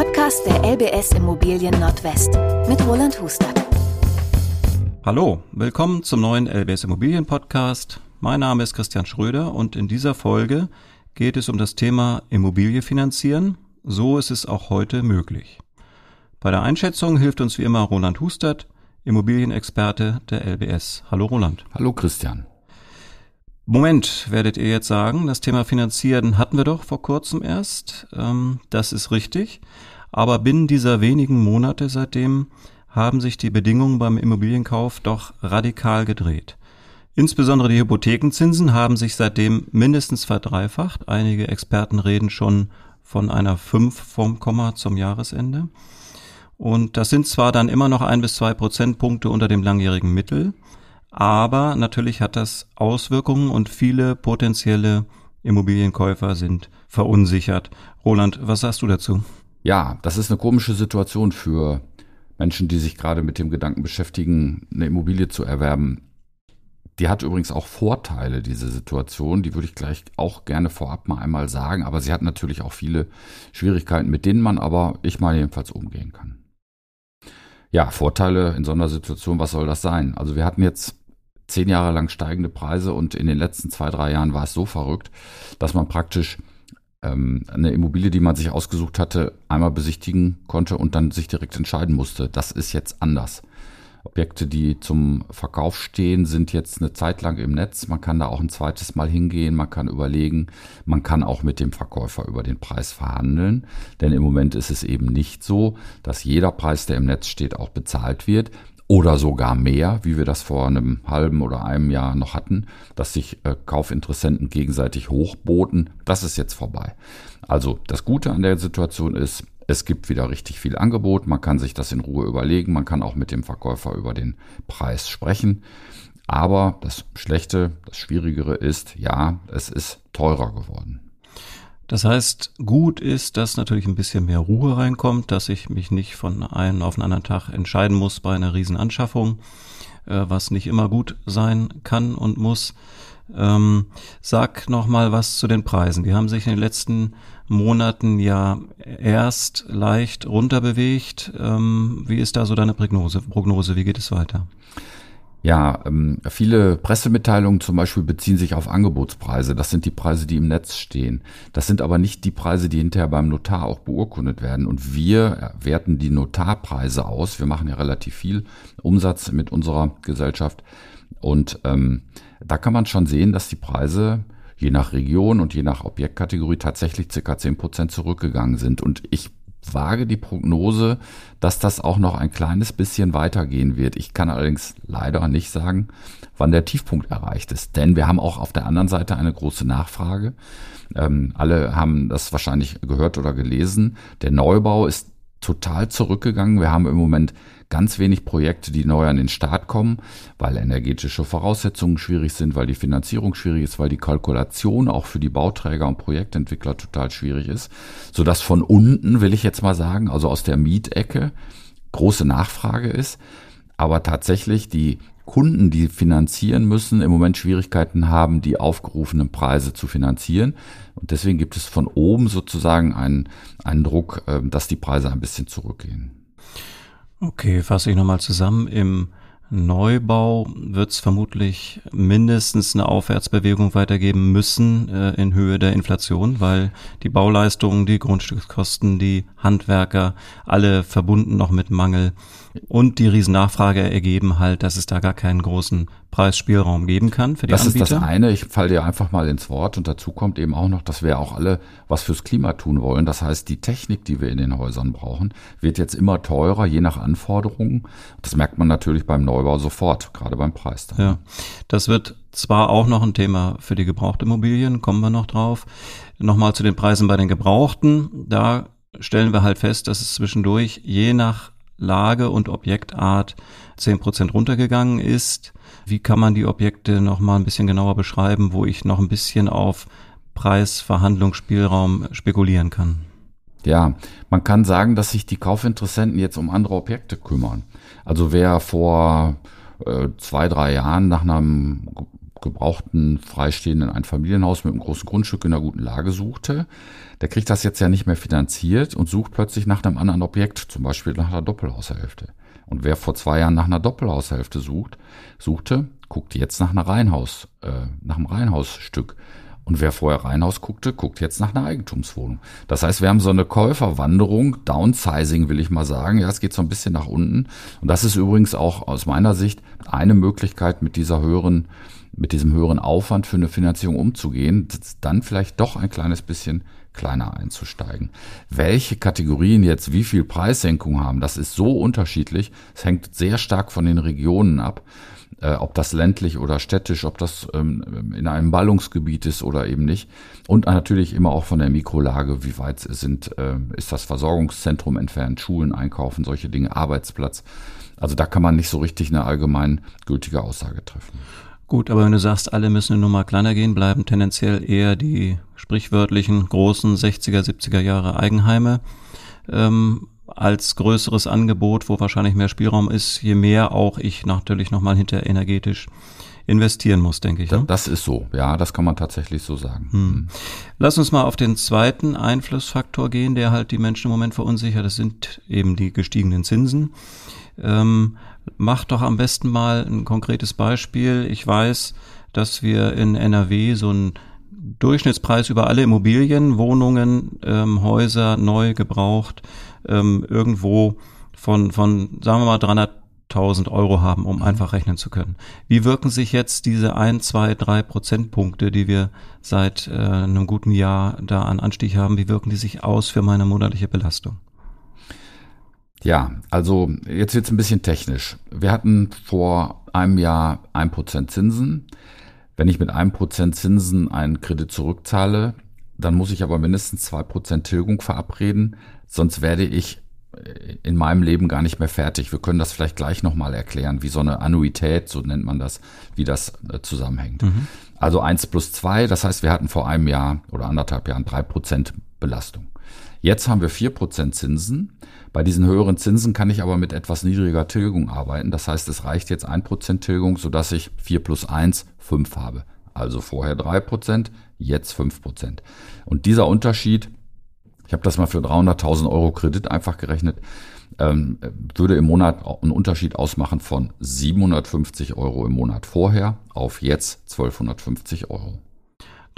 Podcast der LBS Immobilien Nordwest mit Roland Hustert. Hallo, willkommen zum neuen LBS Immobilien Podcast. Mein Name ist Christian Schröder und in dieser Folge geht es um das Thema Immobilie finanzieren. So ist es auch heute möglich. Bei der Einschätzung hilft uns wie immer Roland Hustert, Immobilienexperte der LBS. Hallo Roland. Hallo Christian. Moment, werdet ihr jetzt sagen, das Thema Finanzieren hatten wir doch vor kurzem erst. Ähm, das ist richtig. Aber binnen dieser wenigen Monate seitdem haben sich die Bedingungen beim Immobilienkauf doch radikal gedreht. Insbesondere die Hypothekenzinsen haben sich seitdem mindestens verdreifacht. Einige Experten reden schon von einer 5 vom Komma zum Jahresende. Und das sind zwar dann immer noch ein bis zwei Prozentpunkte unter dem langjährigen Mittel, aber natürlich hat das Auswirkungen und viele potenzielle Immobilienkäufer sind verunsichert. Roland, was sagst du dazu? Ja, das ist eine komische Situation für Menschen, die sich gerade mit dem Gedanken beschäftigen, eine Immobilie zu erwerben. Die hat übrigens auch Vorteile, diese Situation. Die würde ich gleich auch gerne vorab mal einmal sagen. Aber sie hat natürlich auch viele Schwierigkeiten, mit denen man aber, ich mal jedenfalls, umgehen kann. Ja, Vorteile in so einer Situation, was soll das sein? Also wir hatten jetzt zehn Jahre lang steigende Preise und in den letzten zwei, drei Jahren war es so verrückt, dass man praktisch ähm, eine Immobilie, die man sich ausgesucht hatte, einmal besichtigen konnte und dann sich direkt entscheiden musste. Das ist jetzt anders. Objekte, die zum Verkauf stehen, sind jetzt eine Zeit lang im Netz. Man kann da auch ein zweites Mal hingehen, man kann überlegen, man kann auch mit dem Verkäufer über den Preis verhandeln. Denn im Moment ist es eben nicht so, dass jeder Preis, der im Netz steht, auch bezahlt wird oder sogar mehr, wie wir das vor einem halben oder einem Jahr noch hatten, dass sich äh, Kaufinteressenten gegenseitig hochboten. Das ist jetzt vorbei. Also das Gute an der Situation ist, es gibt wieder richtig viel Angebot, man kann sich das in Ruhe überlegen, man kann auch mit dem Verkäufer über den Preis sprechen. Aber das Schlechte, das Schwierigere ist, ja, es ist teurer geworden. Das heißt, gut ist, dass natürlich ein bisschen mehr Ruhe reinkommt, dass ich mich nicht von einem auf den anderen Tag entscheiden muss bei einer Riesenanschaffung, äh, was nicht immer gut sein kann und muss. Ähm, sag noch mal was zu den Preisen. Die haben sich in den letzten Monaten ja erst leicht runterbewegt. Ähm, wie ist da so deine Prognose? Prognose? Wie geht es weiter? Ja, ähm, viele Pressemitteilungen zum Beispiel beziehen sich auf Angebotspreise. Das sind die Preise, die im Netz stehen. Das sind aber nicht die Preise, die hinterher beim Notar auch beurkundet werden. Und wir werten die Notarpreise aus. Wir machen ja relativ viel Umsatz mit unserer Gesellschaft. Und ähm, da kann man schon sehen, dass die Preise je nach Region und je nach Objektkategorie tatsächlich circa zehn Prozent zurückgegangen sind. Und ich wage die Prognose, dass das auch noch ein kleines bisschen weitergehen wird. Ich kann allerdings leider nicht sagen, wann der Tiefpunkt erreicht ist, denn wir haben auch auf der anderen Seite eine große Nachfrage. Ähm, alle haben das wahrscheinlich gehört oder gelesen. Der Neubau ist total zurückgegangen. Wir haben im Moment ganz wenig Projekte, die neu an den Start kommen, weil energetische Voraussetzungen schwierig sind, weil die Finanzierung schwierig ist, weil die Kalkulation auch für die Bauträger und Projektentwickler total schwierig ist, so dass von unten, will ich jetzt mal sagen, also aus der Mietecke, große Nachfrage ist, aber tatsächlich die Kunden, die finanzieren müssen, im Moment Schwierigkeiten haben, die aufgerufenen Preise zu finanzieren. Und deswegen gibt es von oben sozusagen einen, einen Druck, ähm, dass die Preise ein bisschen zurückgehen. Okay, fasse ich nochmal zusammen. Im Neubau wird es vermutlich mindestens eine Aufwärtsbewegung weitergeben müssen äh, in Höhe der Inflation, weil die Bauleistungen, die Grundstückskosten, die Handwerker, alle verbunden noch mit Mangel und die Riesennachfrage ergeben halt, dass es da gar keinen großen Preisspielraum geben kann für die das Anbieter. Das ist das eine. Ich falle dir einfach mal ins Wort und dazu kommt eben auch noch, dass wir auch alle was fürs Klima tun wollen. Das heißt, die Technik, die wir in den Häusern brauchen, wird jetzt immer teurer, je nach Anforderungen. Das merkt man natürlich beim Neubau sofort, gerade beim Preis. Dann. Ja, das wird zwar auch noch ein Thema für die Gebrauchtimmobilien, kommen wir noch drauf. Nochmal zu den Preisen bei den Gebrauchten. Da stellen wir halt fest, dass es zwischendurch je nach Lage und Objektart zehn Prozent runtergegangen ist. Wie kann man die Objekte noch mal ein bisschen genauer beschreiben, wo ich noch ein bisschen auf Preisverhandlungsspielraum spekulieren kann? Ja, man kann sagen, dass sich die Kaufinteressenten jetzt um andere Objekte kümmern. Also wer vor äh, zwei, drei Jahren nach einem gebrauchten, freistehenden Einfamilienhaus mit einem großen Grundstück in einer guten Lage suchte, der kriegt das jetzt ja nicht mehr finanziert und sucht plötzlich nach einem anderen Objekt, zum Beispiel nach einer Doppelhaushälfte. Und wer vor zwei Jahren nach einer Doppelhaushälfte sucht, suchte, guckt jetzt nach einer Reihenhaus, äh, nach einem Reihenhausstück. Und wer vorher Reihenhaus guckte, guckt jetzt nach einer Eigentumswohnung. Das heißt, wir haben so eine Käuferwanderung, Downsizing will ich mal sagen. Ja, es geht so ein bisschen nach unten. Und das ist übrigens auch aus meiner Sicht eine Möglichkeit, mit dieser höheren, mit diesem höheren Aufwand für eine Finanzierung umzugehen, dann vielleicht doch ein kleines bisschen kleiner einzusteigen. Welche Kategorien jetzt wie viel Preissenkung haben, das ist so unterschiedlich. Es hängt sehr stark von den Regionen ab äh, ob das ländlich oder städtisch, ob das ähm, in einem Ballungsgebiet ist oder eben nicht. Und natürlich immer auch von der Mikrolage, wie weit sind, äh, ist das Versorgungszentrum entfernt, Schulen, Einkaufen, solche Dinge, Arbeitsplatz. Also da kann man nicht so richtig eine allgemein gültige Aussage treffen. Gut, aber wenn du sagst, alle müssen eine Nummer kleiner gehen, bleiben tendenziell eher die sprichwörtlichen großen 60er, 70er Jahre Eigenheime. Ähm, als größeres Angebot, wo wahrscheinlich mehr Spielraum ist, je mehr auch ich natürlich nochmal hinter energetisch investieren muss, denke ich. Ne? Das ist so, ja, das kann man tatsächlich so sagen. Hm. hm. Lass uns mal auf den zweiten Einflussfaktor gehen, der halt die Menschen im Moment verunsichert. Das sind eben die gestiegenen Zinsen. Ähm, mach doch am besten mal ein konkretes Beispiel. Ich weiß, dass wir in NRW so einen Durchschnittspreis über alle Immobilien, Wohnungen, ähm, Häuser, neu gebraucht ähm, irgendwo von, von, sagen wir mal, 300.000 Euro haben, um mhm. einfach rechnen zu können. Wie wirken sich jetzt diese ein, zwei, drei Prozentpunkte, die wir seit äh, einem guten Jahr da an Anstieg haben, wie wirken die sich aus für meine monatliche Belastung? Ja, also jetzt wird's ein bisschen technisch. Wir hatten vor einem Jahr ein Prozent Zinsen. Wenn ich mit einem Prozent Zinsen einen Kredit zurückzahle, dann muss ich aber mindestens zwei Prozent Tilgung verabreden, sonst werde ich äh, in meinem Leben gar nicht mehr fertig. Wir können das vielleicht gleich nochmal erklären, wie so eine Annuität, so nennt man das, wie das äh, zusammenhängt. Mhm. Also eins plus zwei, das heißt, wir hatten vor einem Jahr oder anderthalb Jahren drei Prozent Belastung. Jetzt haben wir vier Prozent Zinsen. Bei diesen höheren Zinsen kann ich aber mit etwas niedriger Tilgung arbeiten. Das heißt, es reicht jetzt ein Prozent Tilgung, sodass ich vier plus eins fünf habe. Also vorher drei Prozent, jetzt fünf Prozent. Und dieser Unterschied, ich habe das mal für 300.000 Euro Kredit einfach gerechnet, ähm, würde im Monat einen Unterschied ausmachen von 750 Euro im Monat vorher auf jetzt 1250 Euro.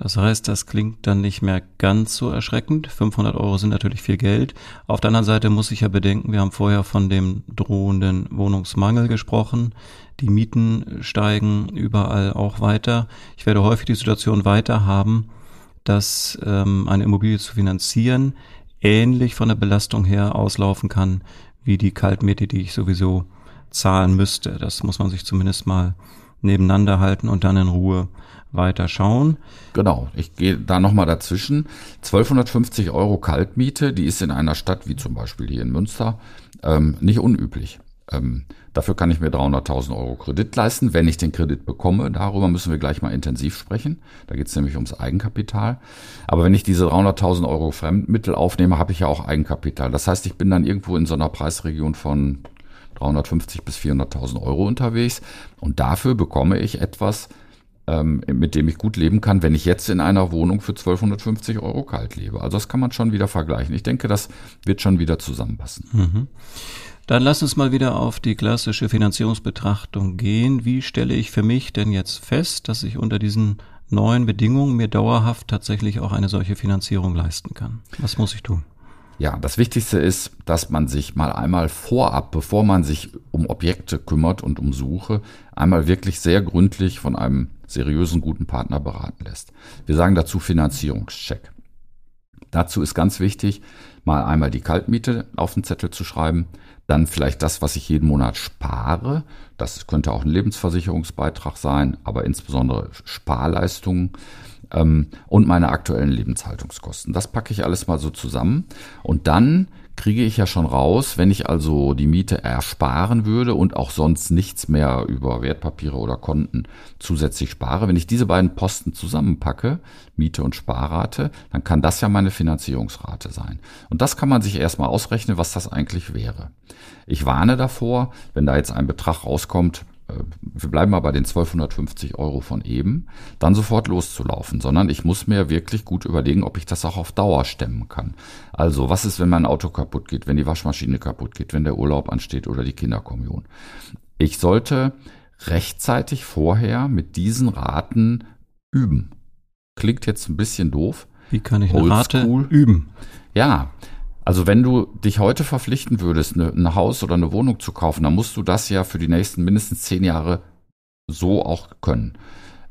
Das heißt, das klingt dann nicht mehr ganz so erschreckend. 500 Euro sind natürlich viel Geld. Auf der anderen Seite muss ich ja bedenken, wir haben vorher von dem drohenden Wohnungsmangel gesprochen. Die Mieten steigen überall auch weiter. Ich werde häufig die Situation weiter haben, dass ähm, eine Immobilie zu finanzieren ähnlich von der Belastung her auslaufen kann wie die Kaltmiete, die ich sowieso zahlen müsste. Das muss man sich zumindest mal nebeneinander halten und dann in Ruhe weiter schauen. Genau, ich gehe da nochmal dazwischen. 1250 Euro Kaltmiete, die ist in einer Stadt wie zum Beispiel hier in Münster ähm, nicht unüblich. Ähm, dafür kann ich mir 300.000 Euro Kredit leisten, wenn ich den Kredit bekomme. Darüber müssen wir gleich mal intensiv sprechen. Da geht es nämlich ums Eigenkapital. Aber wenn ich diese 300.000 Euro Fremdmittel aufnehme, habe ich ja auch Eigenkapital. Das heißt, ich bin dann irgendwo in so einer Preisregion von 350 bis 400.000 Euro unterwegs. Und dafür bekomme ich etwas, ähm, mit dem ich gut leben kann, wenn ich jetzt in einer Wohnung für 1250 Euro kalt lebe. Also das kann man schon wieder vergleichen. Ich denke, das wird schon wieder zusammenpassen. Mhm. Dann lass uns mal wieder auf die klassische Finanzierungsbetrachtung gehen. Wie stelle ich für mich denn jetzt fest, dass ich unter diesen neuen Bedingungen mir dauerhaft tatsächlich auch eine solche Finanzierung leisten kann? Was muss ich tun? Ja, das Wichtigste ist, dass man sich mal einmal vorab, bevor man sich um Objekte kümmert und um Suche, einmal wirklich sehr gründlich von einem seriösen, guten Partner beraten lässt. Wir sagen dazu Finanzierungscheck. Dazu ist ganz wichtig, mal einmal die Kaltmiete auf den Zettel zu schreiben, dann vielleicht das, was ich jeden Monat spare. Das könnte auch ein Lebensversicherungsbeitrag sein, aber insbesondere Sparleistungen ähm, und meine aktuellen Lebenshaltungskosten. Das packe ich alles mal so zusammen und dann kriege ich ja schon raus, wenn ich also die Miete ersparen würde und auch sonst nichts mehr über Wertpapiere oder Konten zusätzlich spare. Wenn ich diese beiden Posten zusammenpacke, Miete und Sparrate, dann kann das ja meine Finanzierungsrate sein. Und das kann man sich erstmal ausrechnen, was das eigentlich wäre. Ich warne davor, wenn da jetzt ein Betrag rauskommt, wir bleiben mal bei den 1250 Euro von eben, dann sofort loszulaufen, sondern ich muss mir wirklich gut überlegen, ob ich das auch auf Dauer stemmen kann. Also, was ist, wenn mein Auto kaputt geht, wenn die Waschmaschine kaputt geht, wenn der Urlaub ansteht oder die Kinderkommunion? Ich sollte rechtzeitig vorher mit diesen Raten üben. Klingt jetzt ein bisschen doof. Wie kann ich eine Rate üben? Ja, also wenn du dich heute verpflichten würdest, eine, ein Haus oder eine Wohnung zu kaufen, dann musst du das ja für die nächsten mindestens zehn Jahre so auch können.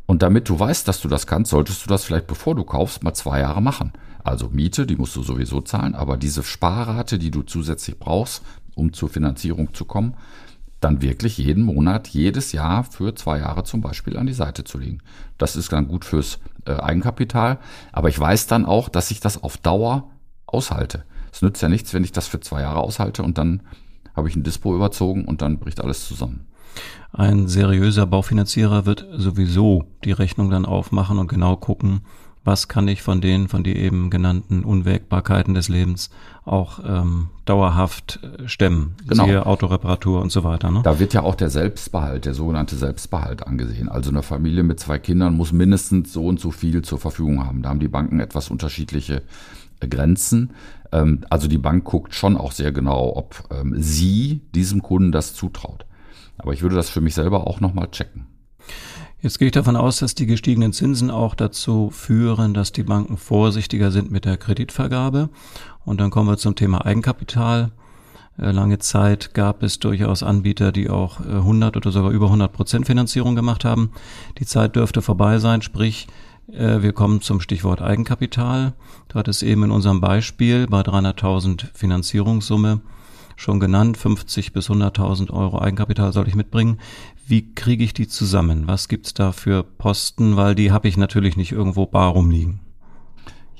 Und damit du weißt, dass du das kannst, solltest du das vielleicht, bevor du kaufst, mal zwei Jahre machen. Also Miete, die musst du sowieso zahlen, aber diese Sparrate, die du zusätzlich brauchst, um zur Finanzierung zu kommen, dann wirklich jeden Monat, jedes Jahr für zwei Jahre zum Beispiel an die Seite zu legen. Das ist dann gut fürs äh, Eigenkapital, aber ich weiß dann auch, dass ich das auf Dauer aushalte. Es nützt ja nichts, wenn ich das für zwei Jahre aushalte und dann habe ich ein Dispo überzogen und dann bricht alles zusammen. Ein seriöser Baufinanzierer wird sowieso die Rechnung dann aufmachen und genau gucken, was kann ich von den von die eben genannten Unwägbarkeiten des Lebens auch ähm, dauerhaft äh, stemmen. Genau. Siehe Autoreparatur und so weiter. Ne? Da wird ja auch der Selbstbehalt, der sogenannte Selbstbehalt angesehen. Also eine Familie mit zwei Kindern muss mindestens so und so viel zur Verfügung haben. Da haben die Banken etwas unterschiedliche äh, Grenzen. Ähm, also die Bank guckt schon auch sehr genau, ob ähm, sie diesem Kunden das zutraut. Aber ich würde das für mich selber auch nochmal checken. Jetzt gehe ich davon aus, dass die gestiegenen Zinsen auch dazu führen, dass die Banken vorsichtiger sind mit der Kreditvergabe. Und dann kommen wir zum Thema Eigenkapital. Äh, lange Zeit gab es durchaus Anbieter, die auch 100 äh, oder sogar über 100 Prozent Finanzierung gemacht haben. Die Zeit dürfte vorbei sein, sprich, äh, wir kommen zum Stichwort Eigenkapital. Du hattest eben in unserem Beispiel bei 300.000 Finanzierungssumme schon genannt, 50 bis 100.000 Euro Eigenkapital soll ich mitbringen. Wie kriege ich die zusammen? Was gibt's da für Posten? Weil die habe ich natürlich nicht irgendwo bar rumliegen.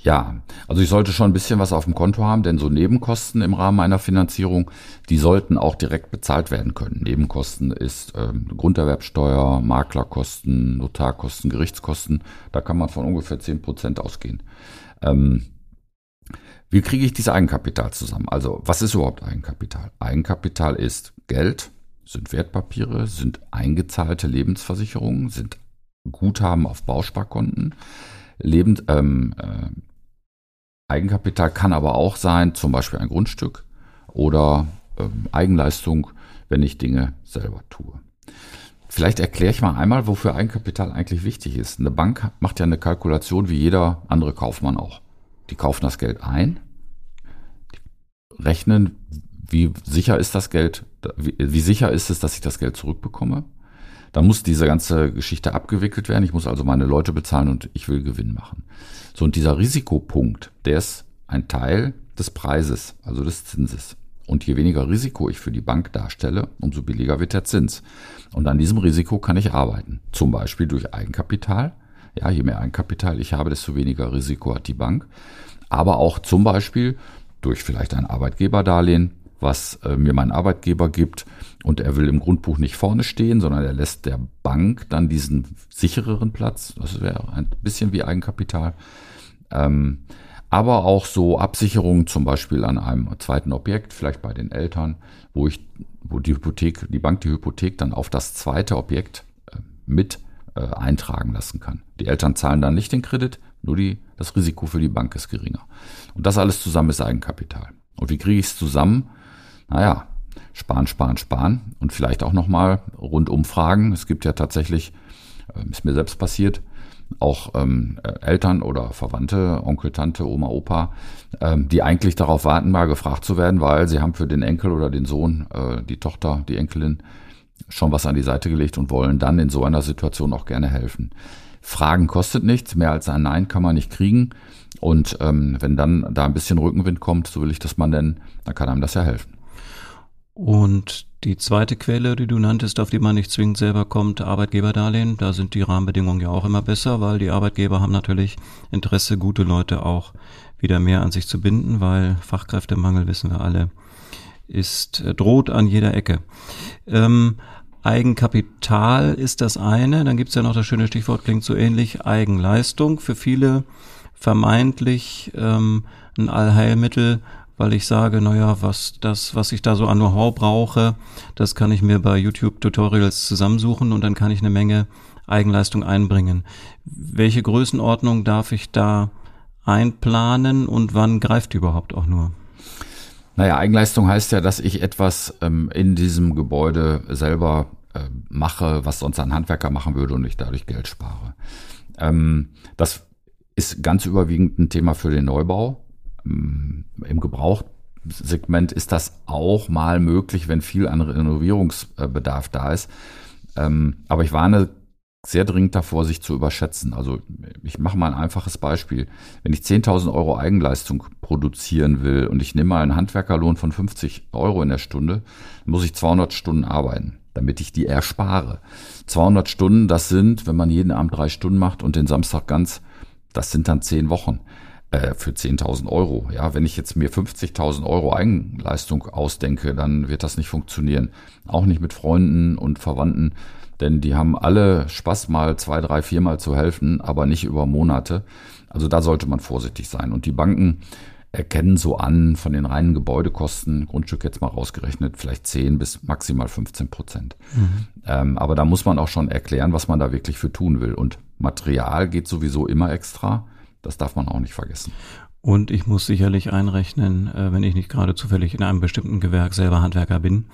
Ja, also ich sollte schon ein bisschen was auf dem Konto haben, denn so Nebenkosten im Rahmen einer Finanzierung, die sollten auch direkt bezahlt werden können. Nebenkosten ist ähm, Grunderwerbsteuer, Maklerkosten, Notarkosten, Gerichtskosten. Da kann man von ungefähr zehn Prozent ausgehen. Ähm, wie kriege ich dieses Eigenkapital zusammen? Also was ist überhaupt Eigenkapital? Eigenkapital ist Geld, sind Wertpapiere, sind eingezahlte Lebensversicherungen, sind Guthaben auf Bausparkonten. Lebend, ähm, äh, Eigenkapital kann aber auch sein, zum Beispiel ein Grundstück oder ähm, Eigenleistung, wenn ich Dinge selber tue. Vielleicht erkläre ich mal einmal, wofür Eigenkapital eigentlich wichtig ist. Eine Bank macht ja eine Kalkulation wie jeder andere Kaufmann auch. Die kaufen das Geld ein, rechnen, wie sicher ist das Geld, wie, wie sicher ist es, dass ich das Geld zurückbekomme. Dann muss diese ganze Geschichte abgewickelt werden. Ich muss also meine Leute bezahlen und ich will Gewinn machen. So, und dieser Risikopunkt, der ist ein Teil des Preises, also des Zinses. Und je weniger Risiko ich für die Bank darstelle, umso billiger wird der Zins. Und an diesem Risiko kann ich arbeiten. Zum Beispiel durch Eigenkapital. Ja, je mehr Eigenkapital ich habe, desto weniger Risiko hat die Bank. Aber auch zum Beispiel durch vielleicht ein Arbeitgeberdarlehen, was äh, mir mein Arbeitgeber gibt und er will im Grundbuch nicht vorne stehen, sondern er lässt der Bank dann diesen sichereren Platz. Das wäre ein bisschen wie Eigenkapital. Ähm, aber auch so Absicherungen zum Beispiel an einem zweiten Objekt, vielleicht bei den Eltern, wo ich, wo die Hypothek, die Bank die Hypothek dann auf das zweite Objekt äh, mit äh, eintragen lassen kann. Die Eltern zahlen dann nicht den Kredit, nur die, das Risiko für die Bank ist geringer. Und das alles zusammen ist Eigenkapital. Und wie kriege ich es zusammen? Naja, sparen, sparen, sparen und vielleicht auch nochmal rundum fragen. Es gibt ja tatsächlich, äh, ist mir selbst passiert, auch ähm, äh, Eltern oder Verwandte, Onkel, Tante, Oma, Opa, ähm, die eigentlich darauf warten, mal gefragt zu werden, weil sie haben für den Enkel oder den Sohn, äh, die Tochter, die Enkelin schon was an die Seite gelegt und wollen dann in so einer Situation auch gerne helfen. Fragen kostet nichts, mehr als ein Nein kann man nicht kriegen. Und ähm, wenn dann da ein bisschen Rückenwind kommt, so will ich das man denn, dann kann einem das ja helfen. Und die zweite Quelle, die du nanntest, auf die man nicht zwingend selber kommt, Arbeitgeberdarlehen, da sind die Rahmenbedingungen ja auch immer besser, weil die Arbeitgeber haben natürlich Interesse, gute Leute auch wieder mehr an sich zu binden, weil Fachkräftemangel, wissen wir alle, ist äh, droht an jeder Ecke. Ähm, Eigenkapital ist das eine, dann gibt's ja noch das schöne Stichwort, klingt so ähnlich, Eigenleistung. Für viele vermeintlich ähm, ein Allheilmittel, weil ich sage, naja, was das, was ich da so an Know-how brauche, das kann ich mir bei YouTube-Tutorials zusammensuchen und dann kann ich eine Menge Eigenleistung einbringen. Welche Größenordnung darf ich da einplanen und wann greift die überhaupt auch nur? Naja, Eigenleistung heißt ja, dass ich etwas ähm, in diesem Gebäude selber äh, mache, was sonst ein Handwerker machen würde und ich dadurch Geld spare. Ähm, das ist ganz überwiegend ein Thema für den Neubau. Ähm, Im Gebrauchsegment ist das auch mal möglich, wenn viel an Renovierungsbedarf da ist. Ähm, aber ich warne sehr dringend davor, sich zu überschätzen. Also ich mache mal ein einfaches Beispiel. Wenn ich 10.000 Euro Eigenleistung produzieren will und ich nehme mal einen Handwerkerlohn von 50 Euro in der Stunde, muss ich 200 Stunden arbeiten, damit ich die erspare. 200 Stunden, das sind, wenn man jeden Abend drei Stunden macht und den Samstag ganz, das sind dann zehn Wochen äh, für 10.000 Euro. Ja, wenn ich jetzt mir 50.000 Euro Eigenleistung ausdenke, dann wird das nicht funktionieren. Auch nicht mit Freunden und Verwandten denn die haben alle Spaß, mal zwei, drei, viermal zu helfen, aber nicht über Monate. Also da sollte man vorsichtig sein. Und die Banken erkennen so an von den reinen Gebäudekosten, Grundstück jetzt mal rausgerechnet, vielleicht 10 bis maximal 15 Prozent. Mhm. Ähm, aber da muss man auch schon erklären, was man da wirklich für tun will. Und Material geht sowieso immer extra. Das darf man auch nicht vergessen. Und ich muss sicherlich einrechnen, äh, wenn ich nicht gerade zufällig in einem bestimmten Gewerk selber Handwerker bin,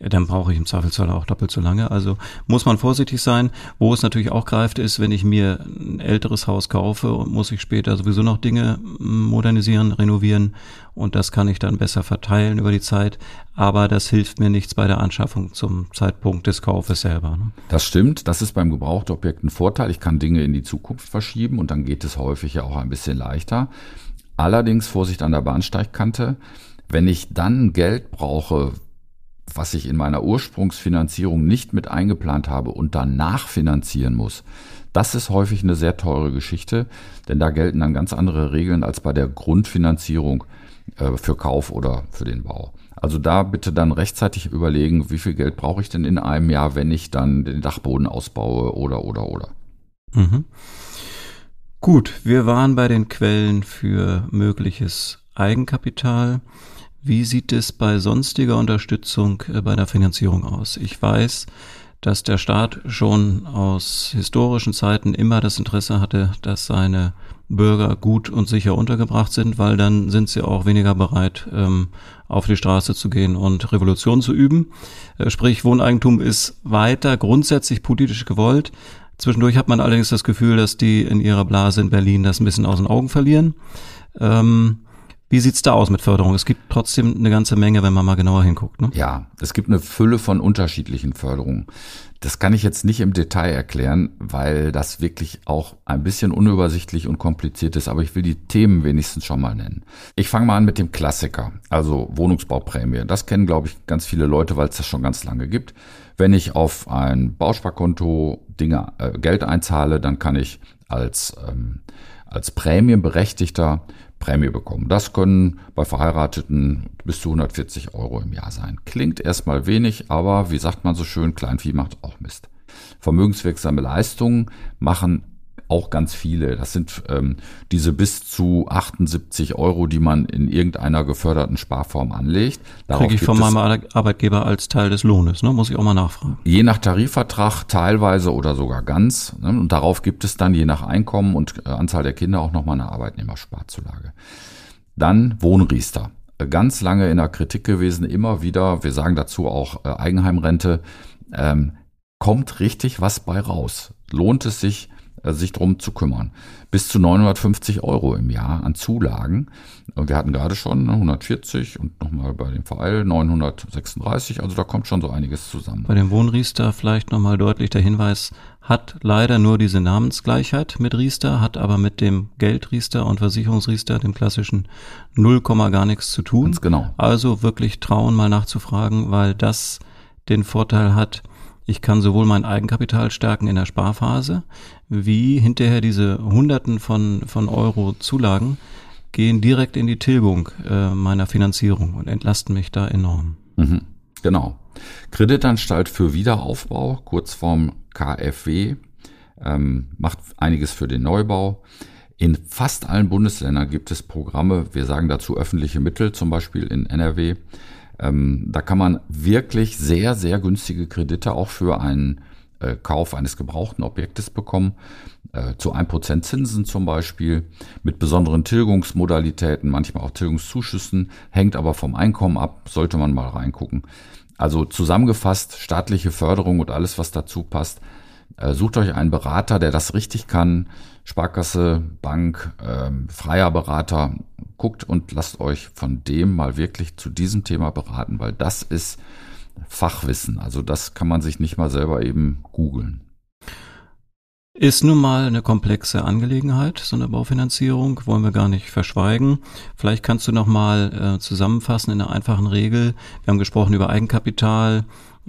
dann brauche ich im Zweifelsfall auch doppelt so lange. Also muss man vorsichtig sein. Wo es natürlich auch greift, ist, wenn ich mir ein älteres Haus kaufe und muss ich später sowieso noch Dinge modernisieren, renovieren und das kann ich dann besser verteilen über die Zeit. Aber das hilft mir nichts bei der Anschaffung zum Zeitpunkt des Kaufes selber. Ne? Das stimmt. Das ist beim Gebrauchtobjekt ein Vorteil. Ich kann Dinge in die Zukunft verschieben und dann geht es häufig ja auch ein bisschen leichter. Allerdings Vorsicht an der Bahnsteigkante. Wenn ich dann Geld brauche, was ich in meiner Ursprungsfinanzierung nicht mit eingeplant habe und danach finanzieren muss, das ist häufig eine sehr teure Geschichte, denn da gelten dann ganz andere Regeln als bei der Grundfinanzierung äh, für Kauf oder für den Bau. Also da bitte dann rechtzeitig überlegen, wie viel Geld brauche ich denn in einem Jahr, wenn ich dann den Dachboden ausbaue oder oder oder. Mhm. Gut, wir waren bei den Quellen für mögliches Eigenkapital. Wie sieht es bei sonstiger Unterstützung äh, bei der Finanzierung aus? Ich weiß, dass der Staat schon aus historischen Zeiten immer das Interesse hatte, dass seine Bürger gut und sicher untergebracht sind, weil dann sind sie auch weniger bereit, ähm, auf die Straße zu gehen und Revolution zu üben. Äh, sprich, Wohneigentum ist weiter grundsätzlich politisch gewollt. Zwischendurch hat man allerdings das Gefühl, dass die in ihrer Blase in Berlin das ein bisschen aus den Augen verlieren. Ähm, wie sieht's da aus mit Förderung? Es gibt trotzdem eine ganze Menge, wenn man mal genauer hinguckt. Ne? Ja, es gibt eine Fülle von unterschiedlichen Förderungen. Das kann ich jetzt nicht im Detail erklären, weil das wirklich auch ein bisschen unübersichtlich und kompliziert ist, aber ich will die Themen wenigstens schon mal nennen. Ich fange mal an mit dem Klassiker, also Wohnungsbauprämie. Das kennen, glaube ich, ganz viele Leute, weil es das schon ganz lange gibt. Wenn ich auf ein Bausparkonto Dinge, äh, Geld einzahle, dann kann ich als, ähm, als Prämienberechtigter Prämie bekommen. Das können bei Verheirateten bis zu 140 Euro im Jahr sein. Klingt erstmal wenig, aber wie sagt man so schön, Kleinvieh macht auch Mist. Vermögenswirksame Leistungen machen auch ganz viele. Das sind ähm, diese bis zu 78 Euro, die man in irgendeiner geförderten Sparform anlegt. Kriege ich von meinem Arbeitgeber als Teil des Lohnes, ne? muss ich auch mal nachfragen. Je nach Tarifvertrag teilweise oder sogar ganz. Ne? Und darauf gibt es dann je nach Einkommen und äh, Anzahl der Kinder auch nochmal eine Arbeitnehmersparzulage. Dann Wohnriester. Äh, ganz lange in der Kritik gewesen, immer wieder, wir sagen dazu auch äh, Eigenheimrente, ähm, kommt richtig was bei raus. Lohnt es sich, sich drum zu kümmern. Bis zu 950 Euro im Jahr an Zulagen. Wir hatten gerade schon 140 und nochmal bei dem Vereil 936, also da kommt schon so einiges zusammen. Bei dem Wohnriester vielleicht nochmal deutlich der Hinweis, hat leider nur diese Namensgleichheit mit Riester, hat aber mit dem Geldriester und Versicherungsriester, dem klassischen Null gar nichts zu tun. Ganz genau. Also wirklich trauen, mal nachzufragen, weil das den Vorteil hat, ich kann sowohl mein Eigenkapital stärken in der Sparphase, wie hinterher diese Hunderten von, von Euro Zulagen gehen direkt in die Tilgung äh, meiner Finanzierung und entlasten mich da enorm. Mhm, genau. Kreditanstalt für Wiederaufbau, kurz vorm KfW, ähm, macht einiges für den Neubau. In fast allen Bundesländern gibt es Programme, wir sagen dazu öffentliche Mittel, zum Beispiel in NRW. Ähm, da kann man wirklich sehr, sehr günstige Kredite auch für einen äh, Kauf eines gebrauchten Objektes bekommen. Äh, zu 1% Zinsen zum Beispiel, mit besonderen Tilgungsmodalitäten, manchmal auch Tilgungszuschüssen, hängt aber vom Einkommen ab, sollte man mal reingucken. Also zusammengefasst, staatliche Förderung und alles, was dazu passt. Äh, sucht euch einen Berater, der das richtig kann. Sparkasse, Bank, äh, freier Berater. Guckt und lasst euch von dem mal wirklich zu diesem Thema beraten, weil das ist Fachwissen. Also das kann man sich nicht mal selber eben googeln. Ist nun mal eine komplexe Angelegenheit, so eine Baufinanzierung, wollen wir gar nicht verschweigen. Vielleicht kannst du noch mal äh, zusammenfassen in einer einfachen Regel. Wir haben gesprochen über Eigenkapital,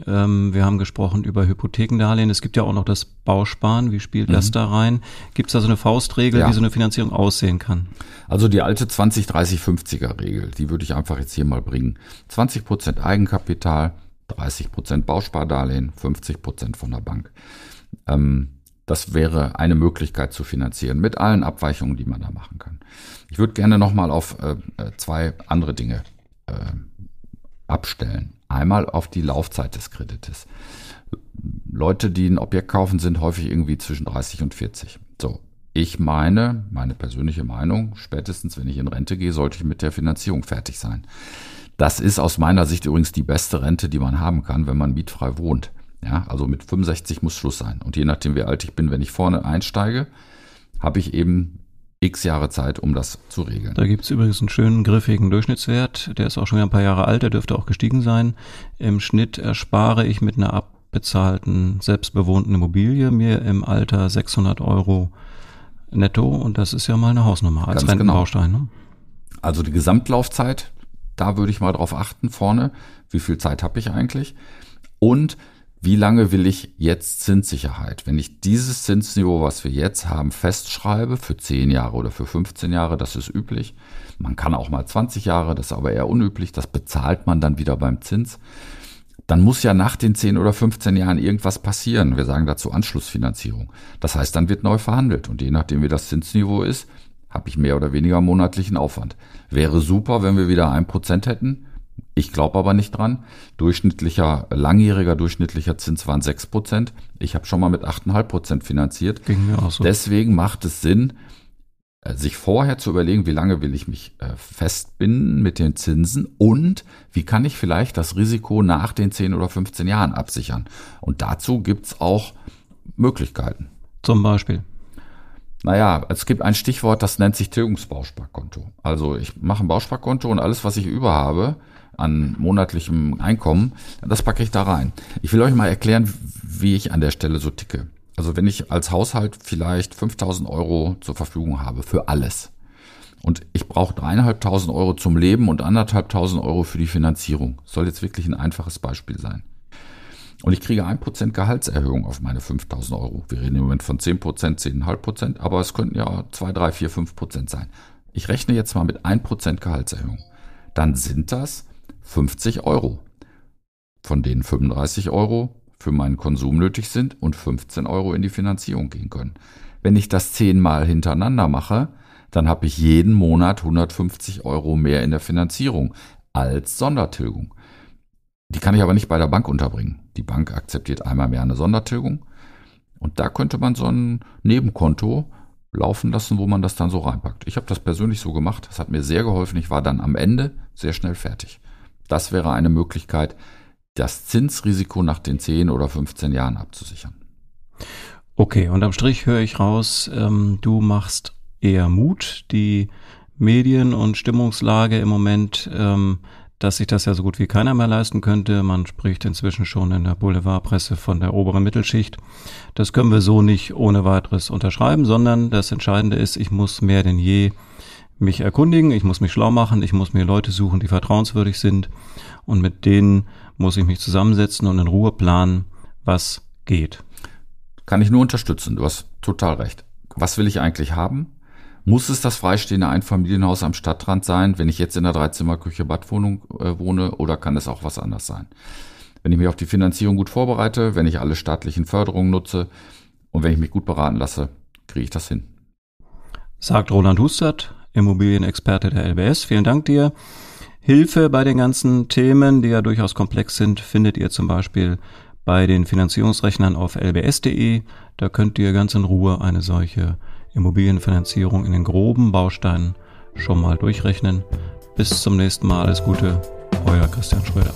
ähm, wir haben gesprochen über Hypothekendarlehen. Es gibt ja auch noch das Bausparen. Wie spielt mhm. das da rein? Gibt es da so eine Faustregel, ja. wie so eine Finanzierung aussehen kann? Also die alte 20, 30, 50er Regel, die würde ich einfach jetzt hier mal bringen. 20 Prozent Eigenkapital, 30 Prozent Bauspardarlehen, 50 Prozent von der Bank. Ähm, das wäre eine Möglichkeit zu finanzieren mit allen Abweichungen, die man da machen kann. Ich würde gerne nochmal auf äh, zwei andere Dinge äh, abstellen. Einmal auf die Laufzeit des Kredites. Leute, die ein Objekt kaufen, sind häufig irgendwie zwischen 30 und 40. So. Ich meine, meine persönliche Meinung, spätestens wenn ich in Rente gehe, sollte ich mit der Finanzierung fertig sein. Das ist aus meiner Sicht übrigens die beste Rente, die man haben kann, wenn man mietfrei wohnt. Ja, also mit 65 muss Schluss sein. Und je nachdem, wie alt ich bin, wenn ich vorne einsteige, habe ich eben x Jahre Zeit, um das zu regeln. Da gibt es übrigens einen schönen griffigen Durchschnittswert. Der ist auch schon wieder ein paar Jahre alt, der dürfte auch gestiegen sein. Im Schnitt erspare ich mit einer abbezahlten, selbstbewohnten Immobilie mir im Alter 600 Euro netto. Und das ist ja mal eine Hausnummer als Ganz genau. Rentenbaustein. Genau. Ne? Also die Gesamtlaufzeit, da würde ich mal drauf achten vorne. Wie viel Zeit habe ich eigentlich? Und wie lange will ich jetzt Zinssicherheit? Wenn ich dieses Zinsniveau, was wir jetzt haben, festschreibe, für 10 Jahre oder für 15 Jahre, das ist üblich. Man kann auch mal 20 Jahre, das ist aber eher unüblich, das bezahlt man dann wieder beim Zins. Dann muss ja nach den 10 oder 15 Jahren irgendwas passieren. Wir sagen dazu Anschlussfinanzierung. Das heißt, dann wird neu verhandelt und je nachdem, wie das Zinsniveau ist, habe ich mehr oder weniger monatlichen Aufwand. Wäre super, wenn wir wieder ein Prozent hätten ich glaube aber nicht dran. Durchschnittlicher, langjähriger durchschnittlicher Zins waren 6 Prozent. Ich habe schon mal mit 8,5 Prozent finanziert. Ging mir auch so. Deswegen macht es Sinn, äh, sich vorher zu überlegen, wie lange will ich mich äh, festbinden mit den Zinsen und wie kann ich vielleicht das Risiko nach den 10 oder 15 Jahren absichern. Und dazu gibt's auch Möglichkeiten. Zum Beispiel. Naja, es gibt ein Stichwort, das nennt sich Tilgungsbausparkonto. Also ich mache ein Bausparkonto und alles, was ich über habe, an monatlichem Einkommen, das packe ich da rein. Ich will euch mal erklären, wie ich an der Stelle so ticke. Also wenn ich als Haushalt vielleicht 5000 Euro zur Verfügung habe für alles und ich brauche dreieinhalbtausend Euro zum Leben und anderthalbtausend Euro für die Finanzierung, soll jetzt wirklich ein einfaches Beispiel sein. Und ich kriege ein Prozent Gehaltserhöhung auf meine 5000 Euro. Wir reden im Moment von 10 Prozent, 10,5 Prozent, aber es könnten ja 2, 3, 4, 5 Prozent sein. Ich rechne jetzt mal mit ein Prozent Gehaltserhöhung. Dann sind das 50 Euro, von denen 35 Euro für meinen Konsum nötig sind und 15 Euro in die Finanzierung gehen können. Wenn ich das zehnmal hintereinander mache, dann habe ich jeden Monat 150 Euro mehr in der Finanzierung als Sondertilgung. Die kann ich aber nicht bei der Bank unterbringen. Die Bank akzeptiert einmal mehr eine Sondertilgung. Und da könnte man so ein Nebenkonto laufen lassen, wo man das dann so reinpackt. Ich habe das persönlich so gemacht. Das hat mir sehr geholfen. Ich war dann am Ende sehr schnell fertig. Das wäre eine Möglichkeit, das Zinsrisiko nach den 10 oder 15 Jahren abzusichern. Okay, unterm Strich höre ich raus, ähm, du machst eher Mut. Die Medien- und Stimmungslage im Moment, ähm, dass sich das ja so gut wie keiner mehr leisten könnte. Man spricht inzwischen schon in der Boulevardpresse von der oberen Mittelschicht. Das können wir so nicht ohne weiteres unterschreiben, sondern das Entscheidende ist, ich muss mehr denn je mich erkundigen, ich muss mich schlau machen, ich muss mir Leute suchen, die vertrauenswürdig sind und mit denen muss ich mich zusammensetzen und in Ruhe planen, was geht. Kann ich nur unterstützen, du hast total recht. Was will ich eigentlich haben? Muss es das freistehende Einfamilienhaus am Stadtrand sein, wenn ich jetzt in der Dreizimmerküche Badwohnung äh, wohne, oder kann es auch was anders sein? Wenn ich mich auf die Finanzierung gut vorbereite, wenn ich alle staatlichen Förderungen nutze und wenn ich mich gut beraten lasse, kriege ich das hin. Sagt Roland Hustert, Immobilienexperte der LBS. Vielen Dank dir. Hilfe bei den ganzen Themen, die ja durchaus komplex sind, findet ihr zum Beispiel bei den Finanzierungsrechnern auf lbs.de. Da könnt ihr ganz in Ruhe eine solche Immobilienfinanzierung in den groben Bausteinen schon mal durchrechnen. Bis zum nächsten Mal, alles Gute, euer Christian Schröder.